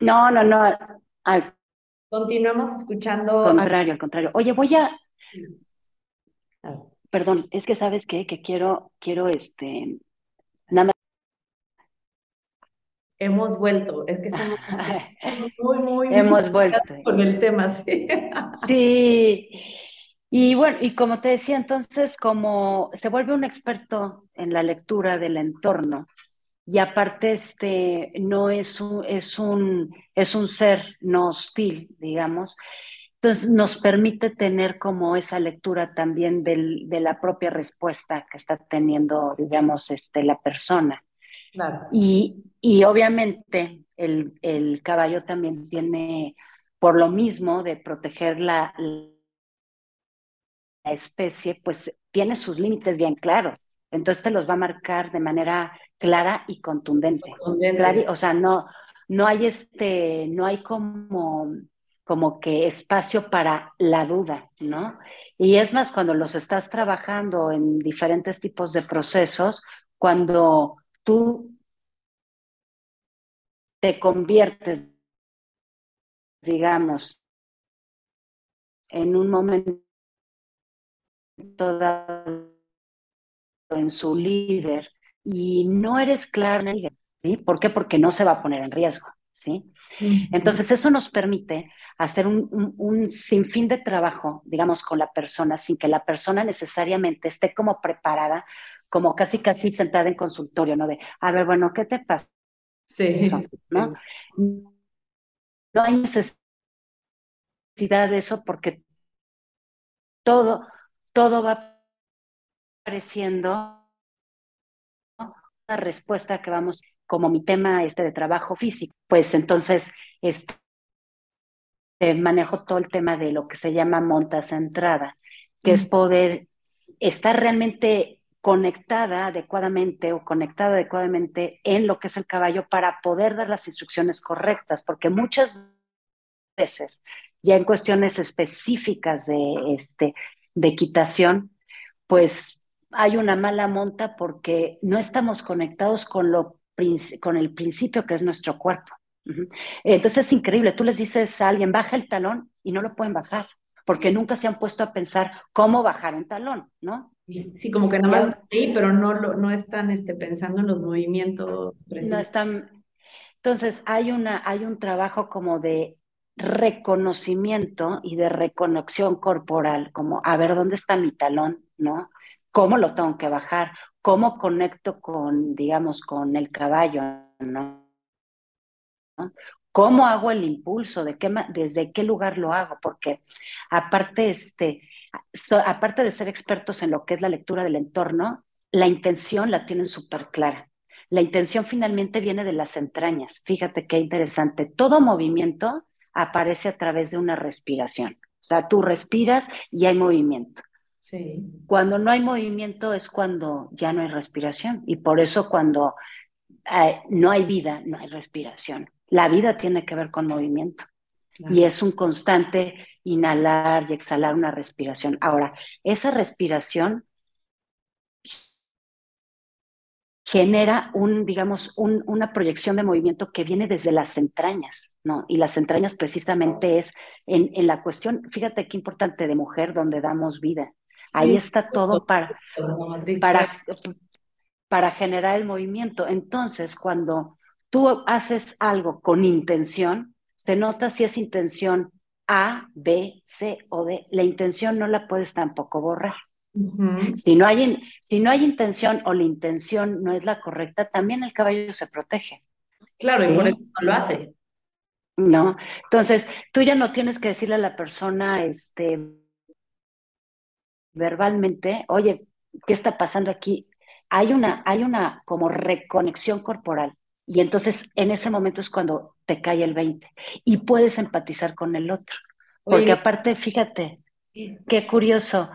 No, no, no. Al Continuamos escuchando. contrario, al contrario. Oye, voy a. Perdón, es que sabes qué, que quiero, quiero este. Nada más. Hemos vuelto, es que estamos muy, muy, Hemos vuelto. con el tema, sí. Sí. Y bueno, y como te decía, entonces, como se vuelve un experto en la lectura del entorno, y aparte este no es un, es un, es un ser no hostil, digamos. Entonces nos permite tener como esa lectura también del, de la propia respuesta que está teniendo, digamos, este, la persona. Claro. Y, y obviamente el, el, caballo también tiene, por lo mismo de proteger la, la especie, pues tiene sus límites bien claros. Entonces te los va a marcar de manera clara y contundente. Contundente. o sea, no, no hay este, no hay como, como que espacio para la duda, ¿no? Y es más, cuando los estás trabajando en diferentes tipos de procesos, cuando tú te conviertes, digamos, en un momento dado en su líder y no eres clara, ¿sí? ¿Por qué? Porque no se va a poner en riesgo, ¿sí? Entonces eso nos permite hacer un, un, un, sinfín de trabajo, digamos, con la persona, sin que la persona necesariamente esté como preparada, como casi casi sentada en consultorio, ¿no? De, a ver, bueno, ¿qué te pasa? Sí. ¿no? no hay necesidad de eso porque todo, todo va apareciendo respuesta que vamos, como mi tema este de trabajo físico, pues entonces este, manejo todo el tema de lo que se llama monta centrada, que mm. es poder estar realmente conectada adecuadamente o conectada adecuadamente en lo que es el caballo para poder dar las instrucciones correctas, porque muchas veces, ya en cuestiones específicas de, este, de equitación, pues hay una mala monta porque no estamos conectados con, lo, con el principio que es nuestro cuerpo. Entonces es increíble, tú les dices a alguien, baja el talón y no lo pueden bajar, porque nunca se han puesto a pensar cómo bajar un talón, ¿no? Sí, como que nada más ahí, pero no, no están este, pensando en los movimientos precisos. No están. Entonces hay, una, hay un trabajo como de reconocimiento y de reconexión corporal, como a ver dónde está mi talón, ¿no? ¿Cómo lo tengo que bajar? ¿Cómo conecto con, digamos, con el caballo, ¿no? ¿Cómo hago el impulso? ¿De qué, ¿Desde qué lugar lo hago? Porque aparte, este, aparte de ser expertos en lo que es la lectura del entorno, la intención la tienen súper clara. La intención finalmente viene de las entrañas. Fíjate qué interesante. Todo movimiento aparece a través de una respiración. O sea, tú respiras y hay movimiento. Sí. Cuando no hay movimiento es cuando ya no hay respiración. Y por eso cuando eh, no hay vida, no hay respiración. La vida tiene que ver con movimiento. Claro. Y es un constante inhalar y exhalar una respiración. Ahora, esa respiración genera un, digamos, un, una proyección de movimiento que viene desde las entrañas, ¿no? Y las entrañas precisamente es en, en la cuestión, fíjate qué importante de mujer donde damos vida. Ahí está todo para, para, para generar el movimiento. Entonces, cuando tú haces algo con intención, se nota si es intención A, B, C o D. La intención no la puedes tampoco borrar. Uh -huh. si, no hay, si no hay intención o la intención no es la correcta, también el caballo se protege. Claro, ¿sí? y por eso no lo hace. No, entonces tú ya no tienes que decirle a la persona, este, verbalmente, oye, ¿qué está pasando aquí? Hay una, hay una como reconexión corporal. Y entonces en ese momento es cuando te cae el 20 y puedes empatizar con el otro. Porque oye, aparte, fíjate, qué curioso,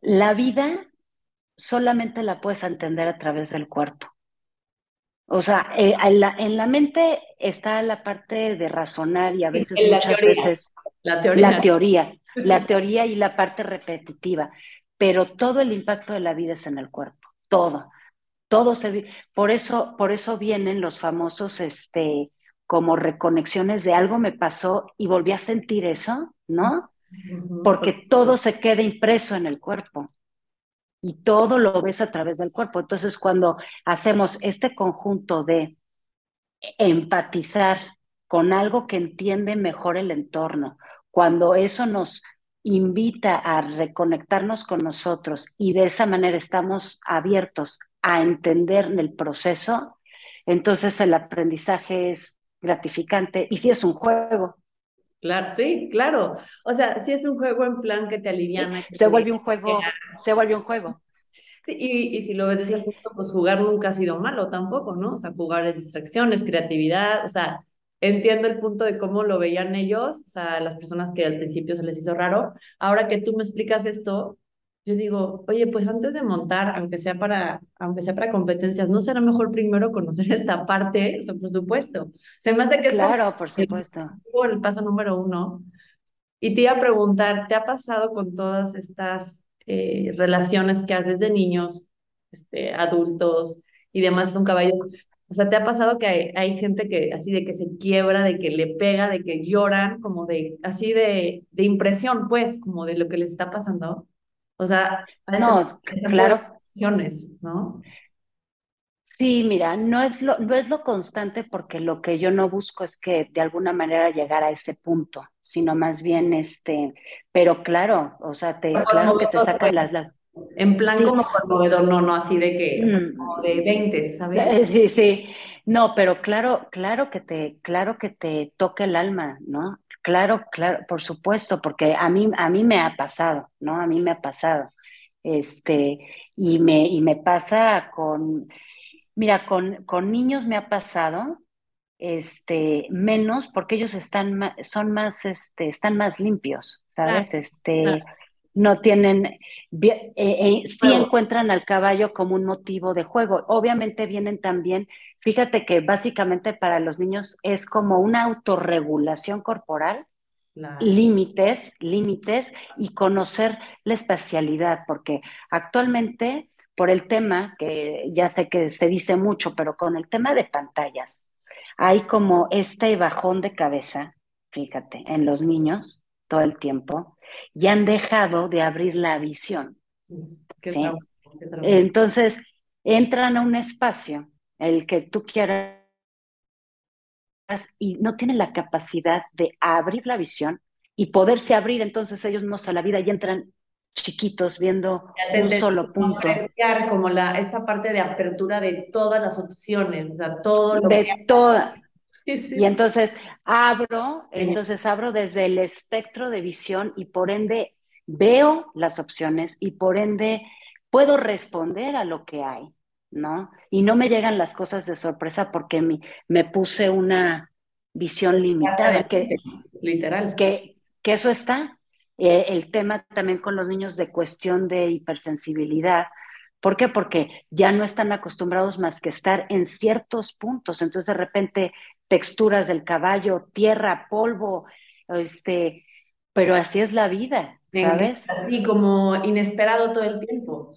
la vida solamente la puedes entender a través del cuerpo. O sea, eh, en, la, en, la, mente está la parte de razonar y a veces, muchas teoría, veces, la teoría. la teoría, la teoría y la parte repetitiva. Pero todo el impacto de la vida es en el cuerpo, todo. Todo se por eso, por eso vienen los famosos este, como reconexiones de algo me pasó y volví a sentir eso, ¿no? Porque todo se queda impreso en el cuerpo y todo lo ves a través del cuerpo. Entonces, cuando hacemos este conjunto de empatizar con algo que entiende mejor el entorno, cuando eso nos invita a reconectarnos con nosotros y de esa manera estamos abiertos a entender el proceso, entonces el aprendizaje es gratificante y si es un juego. Claro, sí, claro. O sea, si es un juego en plan que te aliviana. se vuelve un juego, se vuelve un juego. y, y, si lo ves desde ese punto, pues jugar nunca ha sido malo tampoco, ¿no? O sea, jugar es distracciones, creatividad, o sea, entiendo el punto de cómo lo veían ellos, o sea, las personas que al principio se les hizo raro. Ahora que tú me explicas esto, yo digo, oye, pues antes de montar, aunque sea para, aunque sea para competencias, ¿no será mejor primero conocer esta parte? Eso, por supuesto. Se me hace que Claro, por supuesto. El, paso número uno. Y te iba a preguntar, ¿te ha pasado con todas estas eh, relaciones que haces de niños, este, adultos y demás con caballos? O sea, ¿te ha pasado que hay, hay, gente que así de que se quiebra, de que le pega, de que lloran, como de, así de, de impresión, pues, como de lo que les está pasando? O sea, no, claro. ¿no? Sí, mira, no es, lo, no es lo constante porque lo que yo no busco es que de alguna manera llegar a ese punto, sino más bien este, pero claro, o sea, te, claro que te sacan las, las, en plan como conmovedor, no, no así de que, mm. como de 20, ¿sabes? Sí, sí. No, pero claro, claro que te, claro que te toca el alma, ¿no? Claro, claro, por supuesto, porque a mí, a mí me ha pasado, ¿no? A mí me ha pasado. Este, y me, y me pasa con, mira, con, con niños me ha pasado, este, menos porque ellos están, son más, este, están más limpios, ¿sabes? este, no tienen, eh, eh, sí encuentran al caballo como un motivo de juego. Obviamente vienen también, fíjate que básicamente para los niños es como una autorregulación corporal, límites, límites y conocer la espacialidad, porque actualmente por el tema, que ya sé que se dice mucho, pero con el tema de pantallas, hay como este bajón de cabeza, fíjate, en los niños todo el tiempo y han dejado de abrir la visión. ¿sí? Entonces, entran a un espacio, el que tú quieras, y no tienen la capacidad de abrir la visión y poderse abrir entonces ellos mismos a la vida y entran chiquitos viendo un solo punto. Como la, esta parte de apertura de todas las opciones, o sea, todo lo de toda, y entonces abro, entonces abro desde el espectro de visión y por ende veo las opciones y por ende puedo responder a lo que hay, ¿no? Y no me llegan las cosas de sorpresa porque me, me puse una visión limitada, que, literal. Que, que eso está. Eh, el tema también con los niños de cuestión de hipersensibilidad, ¿Por qué? Porque ya no están acostumbrados más que estar en ciertos puntos. Entonces, de repente, texturas del caballo, tierra, polvo, este, pero así es la vida, ¿sabes? Así como inesperado todo el tiempo.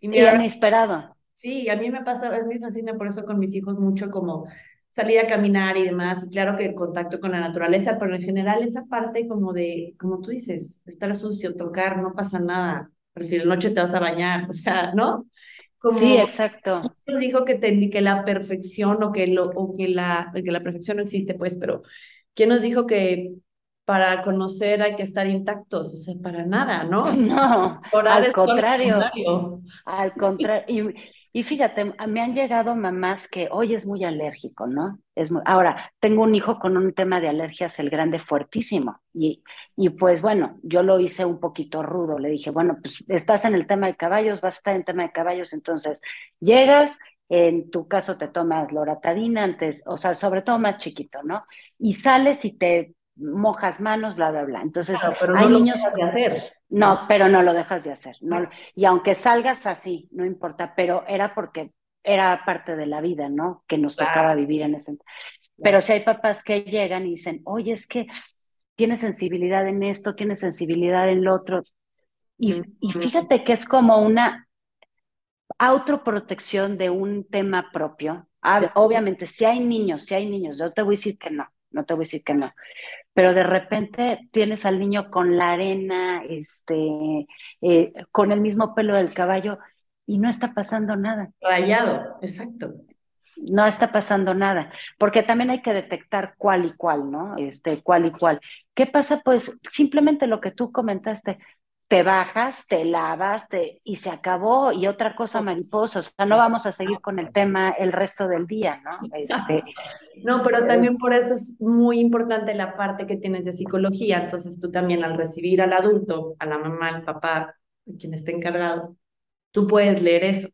Y inesperado. Sí, a mí me pasa, es muy fascina por eso con mis hijos mucho como salir a caminar y demás, claro que contacto con la naturaleza, pero en general esa parte como de, como tú dices, estar sucio, tocar, no pasa nada, al fin de noche te vas a bañar, o sea, ¿no? Sí, exacto. dijo que, que la perfección o que, lo, o que, la, que la perfección no existe, pues, pero ¿quién nos dijo que para conocer hay que estar intactos? O sea, para nada, ¿no? No, al contrario, al contrario. Y fíjate, me han llegado mamás que hoy es muy alérgico, ¿no? Es ahora, tengo un hijo con un tema de alergias, el grande, fuertísimo. Y, y pues bueno, yo lo hice un poquito rudo. Le dije, bueno, pues estás en el tema de caballos, vas a estar en el tema de caballos, entonces llegas, en tu caso te tomas loratadina antes, o sea, sobre todo más chiquito, ¿no? Y sales y te mojas manos, bla, bla, bla. Entonces, hay niños... que hacer. No, pero no lo dejas de hacer. No, y aunque salgas así, no importa, pero era porque era parte de la vida, ¿no? Que nos tocaba vivir en ese. Pero si hay papás que llegan y dicen, oye, es que tiene sensibilidad en esto, tiene sensibilidad en lo otro. Y, y fíjate que es como una autoprotección de un tema propio, Ah, obviamente, si hay niños, si hay niños, yo te voy a decir que no, no te voy a decir que no. Pero de repente tienes al niño con la arena, este, eh, con el mismo pelo del caballo y no está pasando nada. Rayado, exacto. No está pasando nada, porque también hay que detectar cuál y cuál, ¿no? Este, cuál y cuál. ¿Qué pasa? Pues simplemente lo que tú comentaste, te bajas, te lavas te, y se acabó. Y otra cosa mariposa, o sea, no vamos a seguir con el tema el resto del día, ¿no? Este, no, pero también por eso es muy importante la parte que tienes de psicología. Entonces tú también al recibir al adulto, a la mamá, al papá, quien esté encargado, tú puedes leer eso,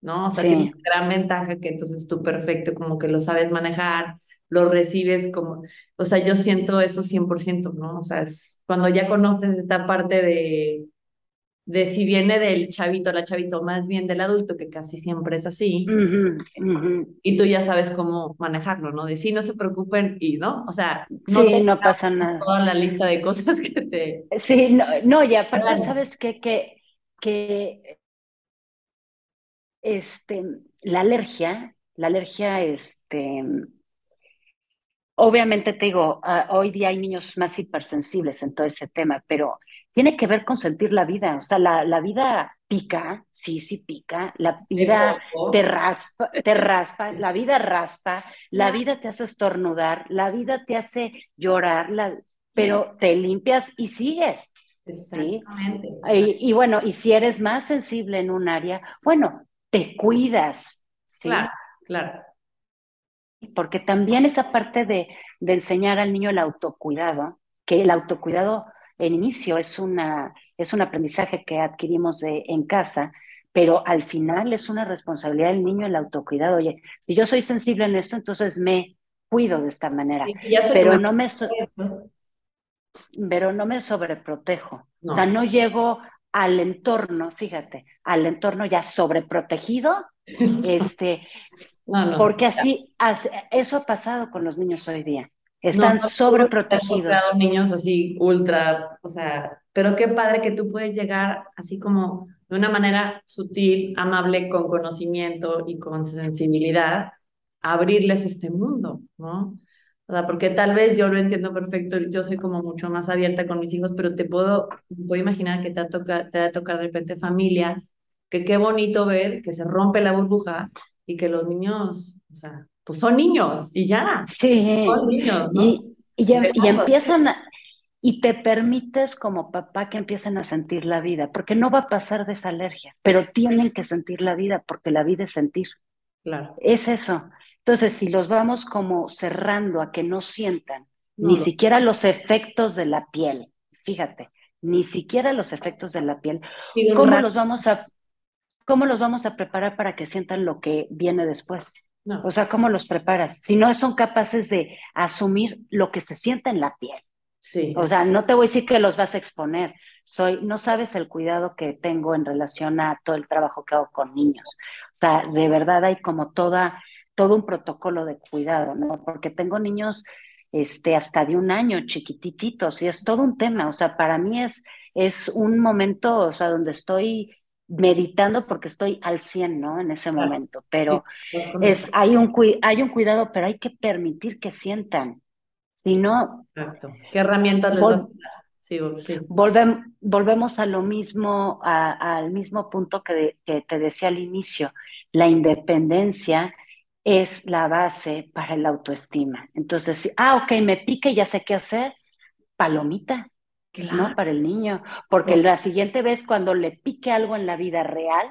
¿no? O sea, sí. una gran ventaja que entonces tú perfecto como que lo sabes manejar, lo recibes como, o sea, yo siento eso 100%, ¿no? O sea, es cuando ya conoces esta parte de, de si viene del chavito, la chavito, más bien del adulto, que casi siempre es así, y tú ya sabes cómo manejarlo, ¿no? De sí, no se preocupen y, ¿no? O sea, no, sí, no pasa nada. Toda la lista de cosas que te... Sí, no, no y aparte, ¿sabes qué? Que, que este, la alergia, la alergia, este, Obviamente te digo, uh, hoy día hay niños más hipersensibles en todo ese tema, pero tiene que ver con sentir la vida. O sea, la, la vida pica, sí, sí pica, la vida te raspa, te raspa, la vida raspa, la vida te hace estornudar, la vida te hace llorar, la, pero te limpias y sigues. ¿sí? Y, y, bueno, y si eres más sensible en un área, bueno, te cuidas. ¿sí? Claro, claro porque también esa parte de, de, enseñar al niño el autocuidado, que el autocuidado en inicio es, una, es un aprendizaje que adquirimos de, en casa, pero al final es una responsabilidad del niño el autocuidado. Oye, si yo soy sensible en esto, entonces me cuido de esta manera, pero no me, so pero no me sobreprotejo. No. O sea, no llego al entorno, fíjate, al entorno ya sobreprotegido, este, no, no, porque así, así, eso ha pasado con los niños hoy día. Están no, sobreprotegidos. niños así ultra, o sea, pero qué padre que tú puedes llegar así como de una manera sutil, amable, con conocimiento y con sensibilidad, a abrirles este mundo, ¿no? O sea, porque tal vez yo lo entiendo perfecto, yo soy como mucho más abierta con mis hijos, pero te puedo, puedo imaginar que te, toca, te va a tocar de repente familias, que qué bonito ver que se rompe la burbuja y que los niños, o sea, pues son niños y ya. Sí. Son niños, ¿no? Y, y, ya, y empiezan a, y te permites como papá que empiecen a sentir la vida, porque no va a pasar de esa alergia, pero tienen que sentir la vida, porque la vida es sentir. Claro. Es eso. Entonces, si los vamos como cerrando a que no sientan no, ni siquiera los efectos de la piel, fíjate, ni siquiera los efectos de la piel, ¿cómo los vamos a cómo los vamos a preparar para que sientan lo que viene después? No. O sea, ¿cómo los preparas? Si no son capaces de asumir lo que se sienta en la piel. Sí. O sea, no te voy a decir que los vas a exponer. Soy, no sabes el cuidado que tengo en relación a todo el trabajo que hago con niños. O sea, de verdad hay como toda todo un protocolo de cuidado, ¿no? Porque tengo niños este, hasta de un año, chiquititos, y es todo un tema. O sea, para mí es, es un momento, o sea, donde estoy meditando porque estoy al 100, ¿no? En ese claro. momento. Pero es, hay, un, hay un cuidado, pero hay que permitir que sientan. Si no... Exacto. ¿Qué herramientas les vol sí, sí. Volvemos, volvemos a lo mismo, a, al mismo punto que, de, que te decía al inicio. La independencia es la base para la autoestima. Entonces, ah, ok, me pique, ya sé qué hacer, palomita, claro. ¿no? Para el niño, porque la siguiente vez cuando le pique algo en la vida real,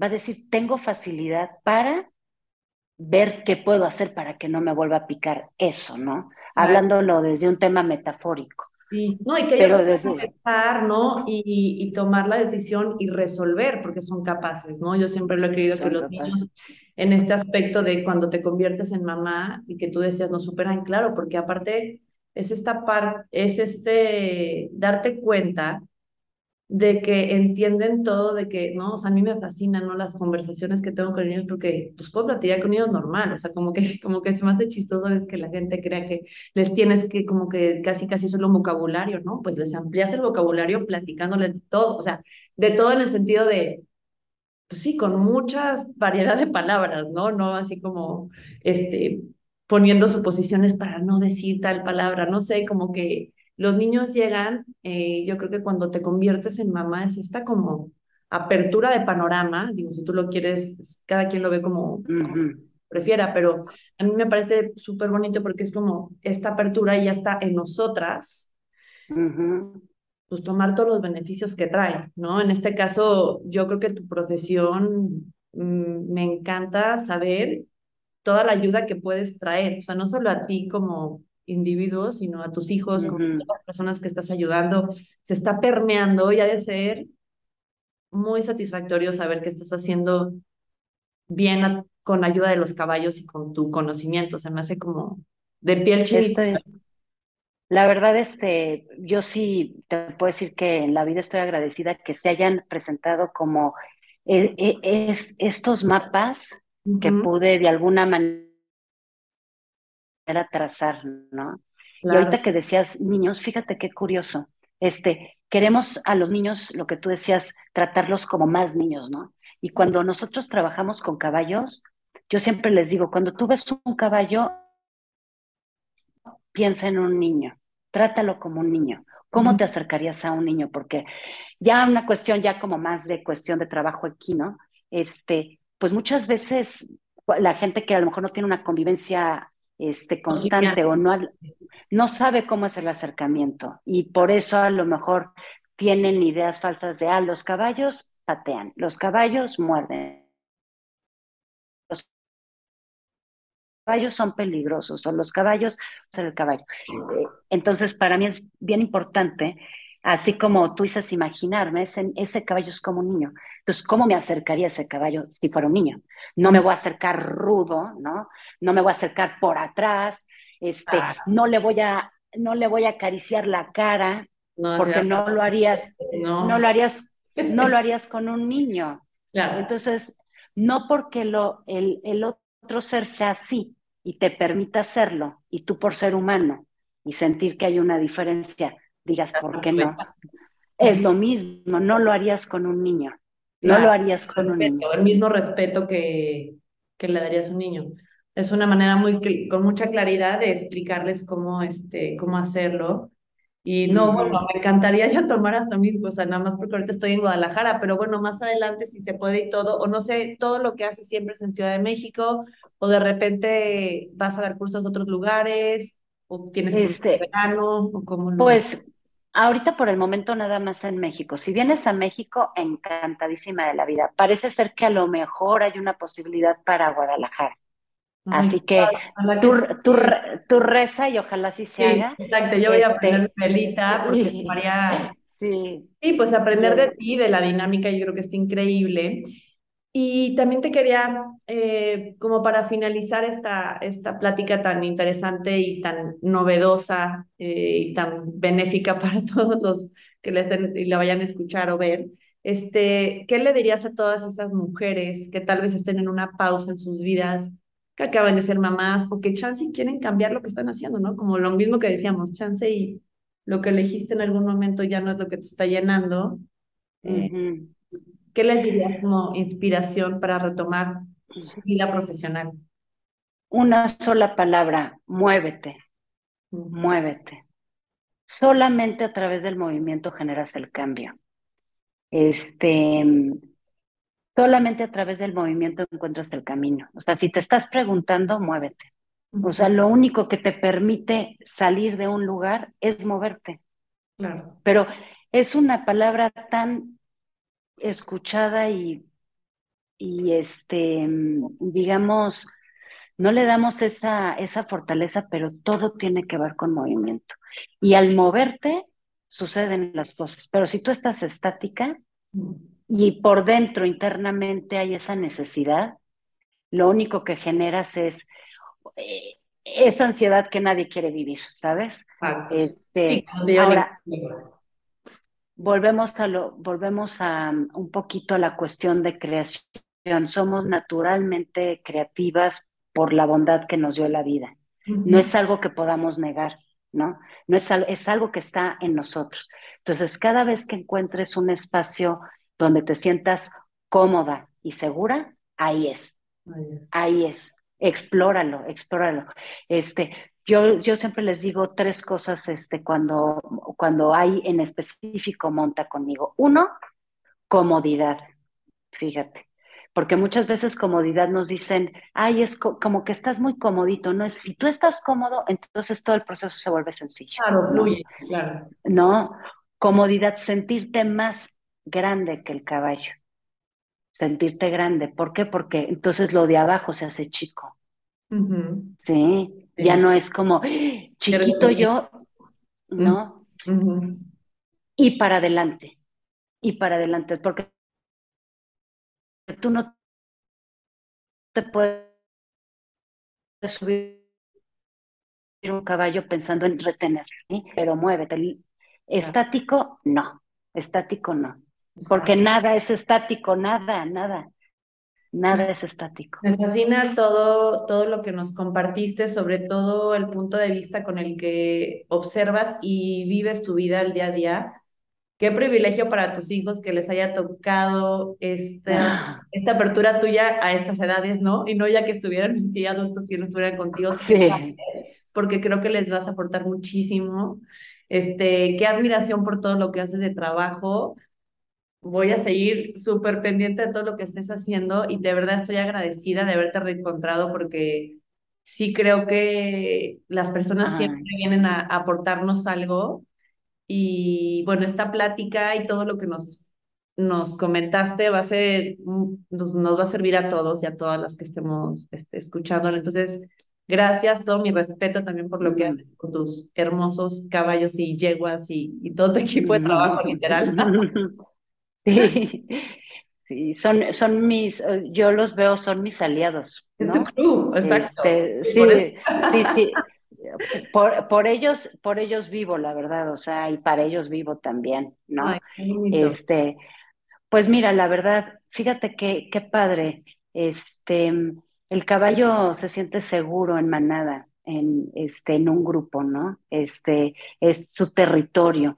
va a decir, tengo facilidad para ver qué puedo hacer para que no me vuelva a picar eso, ¿no? Hablándolo desde un tema metafórico. Sí, no, y que ellos desde... pensar, ¿no? Y, y, tomar la decisión y resolver, porque son capaces, ¿no? Yo siempre lo he creído son que los niños en este aspecto de cuando te conviertes en mamá y que tú decías no superan, claro, porque aparte es esta parte, es este darte cuenta de que entienden todo, de que, ¿no? O sea, a mí me fascinan, ¿no? Las conversaciones que tengo con ellos porque, pues, puedo platicar con ellos normal, o sea, como que, como que se me hace chistoso es que la gente crea que les tienes que, como que casi, casi solo vocabulario, ¿no? Pues les amplias el vocabulario platicándoles todo, o sea, de todo en el sentido de, pues sí, con mucha variedad de palabras, ¿no? No así como, este, poniendo suposiciones para no decir tal palabra, no sé, como que los niños llegan, eh, yo creo que cuando te conviertes en mamá es esta como apertura de panorama, digo, si tú lo quieres, cada quien lo ve como, prefiera, pero a mí me parece súper bonito porque es como esta apertura ya está en nosotras, pues tomar todos los beneficios que trae, ¿no? En este caso, yo creo que tu profesión mm, me encanta saber toda la ayuda que puedes traer, o sea, no solo a ti como individuo, sino a tus hijos, como a todas las personas que estás ayudando, se está permeando y ha de ser muy satisfactorio saber que estás haciendo bien con ayuda de los caballos y con tu conocimiento, se me hace como de piel chinita. La verdad, este, yo sí te puedo decir que en la vida estoy agradecida que se hayan presentado como eh, eh, es, estos mapas que pude de alguna manera trazar, ¿no? Y ahorita que decías niños, fíjate qué curioso. Este, queremos a los niños, lo que tú decías, tratarlos como más niños, ¿no? Y cuando nosotros trabajamos con caballos, yo siempre les digo, cuando tú ves un caballo, piensa en un niño, trátalo como un niño. ¿Cómo te acercarías a un niño? Porque ya una cuestión, ya como más de cuestión de trabajo aquí, ¿no? Este, pues muchas veces la gente que a lo mejor no tiene una convivencia este, constante o no, no sabe cómo es el acercamiento y por eso a lo mejor tienen ideas falsas de, ah, los caballos patean, los caballos muerden, los caballos son peligrosos o los caballos, ser el caballo. Eh, entonces, para mí es bien importante Así como tú dices imaginarme, ese, ese caballo es como un niño. Entonces, ¿cómo me acercaría a ese caballo si fuera un niño? No me voy a acercar rudo, ¿no? No me voy a acercar por atrás, este, no le voy a, no le voy a acariciar la cara, porque no lo harías, no. lo harías, no lo harías con un niño. Entonces, no porque lo, el, el otro ser sea así y te permita hacerlo, y tú por ser humano y sentir que hay una diferencia, digas, ¿por qué no? Es lo mismo, no lo harías con un niño, no lo harías con un niño. El mismo respeto que, que le darías a un niño. Es una manera muy, con mucha claridad de explicarles cómo, este, cómo hacerlo. Y no, bueno, me encantaría ya tomar hasta mí, pues nada más porque ahorita estoy en Guadalajara, pero bueno, más adelante si se puede y todo, o no sé, todo lo que haces siempre es en Ciudad de México, o de repente vas a dar cursos a otros lugares, o tienes este, verano, o cómo Pues Ahorita por el momento nada más en México. Si vienes a México, encantadísima de la vida. Parece ser que a lo mejor hay una posibilidad para Guadalajara. Así que tú, reza y ojalá sí se haga. Exacto, yo voy a este, aprender pelita porque María... Sí. sí, pues aprender de ti, de la dinámica, yo creo que está increíble. Y también te quería, eh, como para finalizar esta, esta plática tan interesante y tan novedosa eh, y tan benéfica para todos los que les den, y la vayan a escuchar o ver, este, ¿qué le dirías a todas esas mujeres que tal vez estén en una pausa en sus vidas, que acaban de ser mamás o que chance y quieren cambiar lo que están haciendo, ¿no? Como lo mismo que decíamos, chance y lo que elegiste en algún momento ya no es lo que te está llenando. Eh, ¿Qué les dirías como inspiración para retomar su vida profesional? Una sola palabra, muévete, muévete. Solamente a través del movimiento generas el cambio. Este, solamente a través del movimiento encuentras el camino. O sea, si te estás preguntando, muévete. O sea, lo único que te permite salir de un lugar es moverte. Claro. Pero es una palabra tan escuchada y, y este, digamos, no le damos esa, esa fortaleza, pero todo tiene que ver con movimiento. Y al moverte suceden las cosas, pero si tú estás estática y por dentro internamente hay esa necesidad, lo único que generas es eh, esa ansiedad que nadie quiere vivir, ¿sabes? Este, ahora, volvemos a lo, volvemos a um, un poquito a la cuestión de creación. Somos naturalmente creativas por la bondad que nos dio la vida. No es algo que podamos negar, ¿no? No es, es algo que está en nosotros. Entonces, cada vez que encuentres un espacio donde te sientas cómoda, y segura, ahí es. Ahí es. Explóralo, explóralo. Este, yo, yo siempre les digo tres cosas este, cuando, cuando hay en específico monta conmigo. Uno, comodidad. Fíjate. Porque muchas veces comodidad nos dicen, ay, es como que estás muy comodito, ¿no? Si tú estás cómodo, entonces todo el proceso se vuelve sencillo. Claro, fluye, claro. No, comodidad, sentirte más grande que el caballo. Sentirte grande. ¿Por qué? Porque entonces lo de abajo se hace chico. ¿Sí? Ya no es como chiquito yo, ¿no? Y para adelante. Y para adelante. Porque tú no te puedes subir un caballo pensando en retener, pero muévete. Estático, no. Estático, no. Porque nada es estático, nada, nada. Nada es estático. Me fascina todo, todo lo que nos compartiste, sobre todo el punto de vista con el que observas y vives tu vida al día a día. Qué privilegio para tus hijos que les haya tocado esta, ah. esta apertura tuya a estas edades, ¿no? Y no ya que estuvieran sí, adultos que no estuvieran contigo. Sí. Porque creo que les vas a aportar muchísimo. Este, qué admiración por todo lo que haces de trabajo. Voy a seguir súper pendiente de todo lo que estés haciendo y de verdad estoy agradecida de haberte reencontrado porque sí creo que las personas siempre vienen a aportarnos algo y bueno, esta plática y todo lo que nos, nos comentaste va a ser, nos, va a servir a todos y a todas las que estemos este, escuchando. Entonces, gracias, todo mi respeto también por lo que haces con tus hermosos caballos y yeguas y, todo tu equipo de trabajo, literal. Sí, sí, son, son mis, yo los veo, son mis aliados. Es tu club, exacto. Este, sí, sí, sí por, por, ellos, por ellos vivo, la verdad, o sea, y para ellos vivo también, ¿no? este, pues mira, la verdad, fíjate que qué padre. Este, el caballo se siente seguro en manada, en, este, en un grupo, ¿no? Este, es su territorio.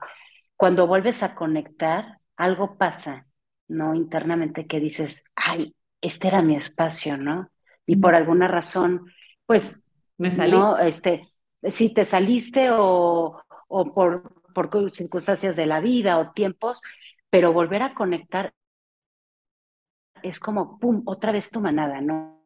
Cuando vuelves a conectar, algo pasa, ¿no? Internamente que dices, ay, este era mi espacio, ¿no? Y por alguna razón, pues, me salí. ¿no? Este, si te saliste o, o por, por circunstancias de la vida o tiempos, pero volver a conectar es como, ¡pum!, otra vez tu manada, ¿no?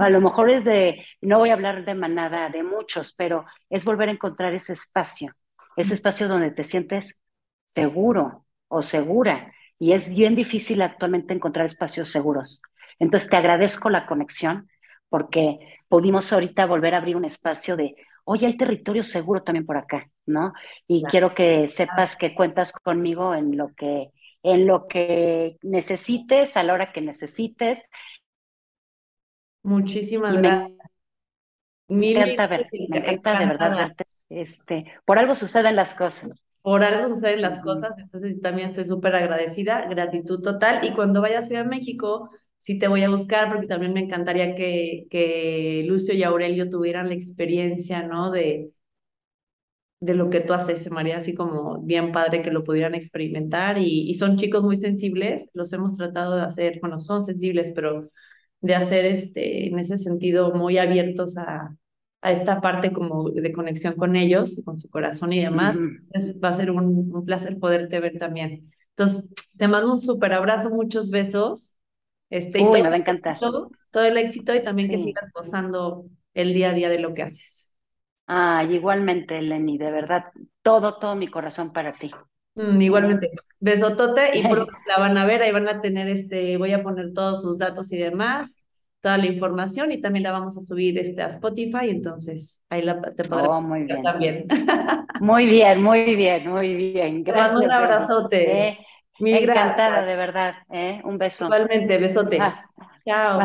A lo mejor es de, no voy a hablar de manada de muchos, pero es volver a encontrar ese espacio, ese espacio donde te sientes seguro o segura. Y es bien difícil actualmente encontrar espacios seguros. Entonces te agradezco la conexión porque pudimos ahorita volver a abrir un espacio de, oye, hay territorio seguro también por acá, ¿no? Y quiero que sepas que cuentas conmigo en lo que, en lo que necesites, a la hora que necesites. Muchísimas gracias. Me, encanta ver, me encanta de verdad verte. Este, por algo suceden las cosas. Por algo suceden las cosas, entonces también estoy súper agradecida, gratitud total. Y cuando vaya a Ciudad de México, sí te voy a buscar porque también me encantaría que, que Lucio y Aurelio tuvieran la experiencia, ¿no? De, de lo que tú haces, María, así como bien padre que lo pudieran experimentar y, y, son chicos muy sensibles, los hemos tratado de hacer, bueno, son sensibles, pero de hacer este, en ese sentido muy abiertos a, a esta parte como de conexión con ellos, con su corazón y demás. va a ser un, un placer poderte ver también. Entonces, te mando un súper abrazo, muchos besos este, Uy, me va a encantar. Todo, todo el éxito y también que sigas gozando el día a día de lo que haces. Ah, igualmente, Lenny, de verdad, todo, todo mi corazón para ti. Mm, igualmente, besotote y pronto la van a ver, ahí van a tener este, voy a poner todos sus datos y demás, toda la información y también la vamos a subir este a Spotify, entonces ahí la te podrás oh, muy bien. también. Muy bien, muy bien, muy bien. Gracias. un abrazote. Encantada, de verdad. ¿eh? Un beso. Igualmente, besote. Ah. Chao.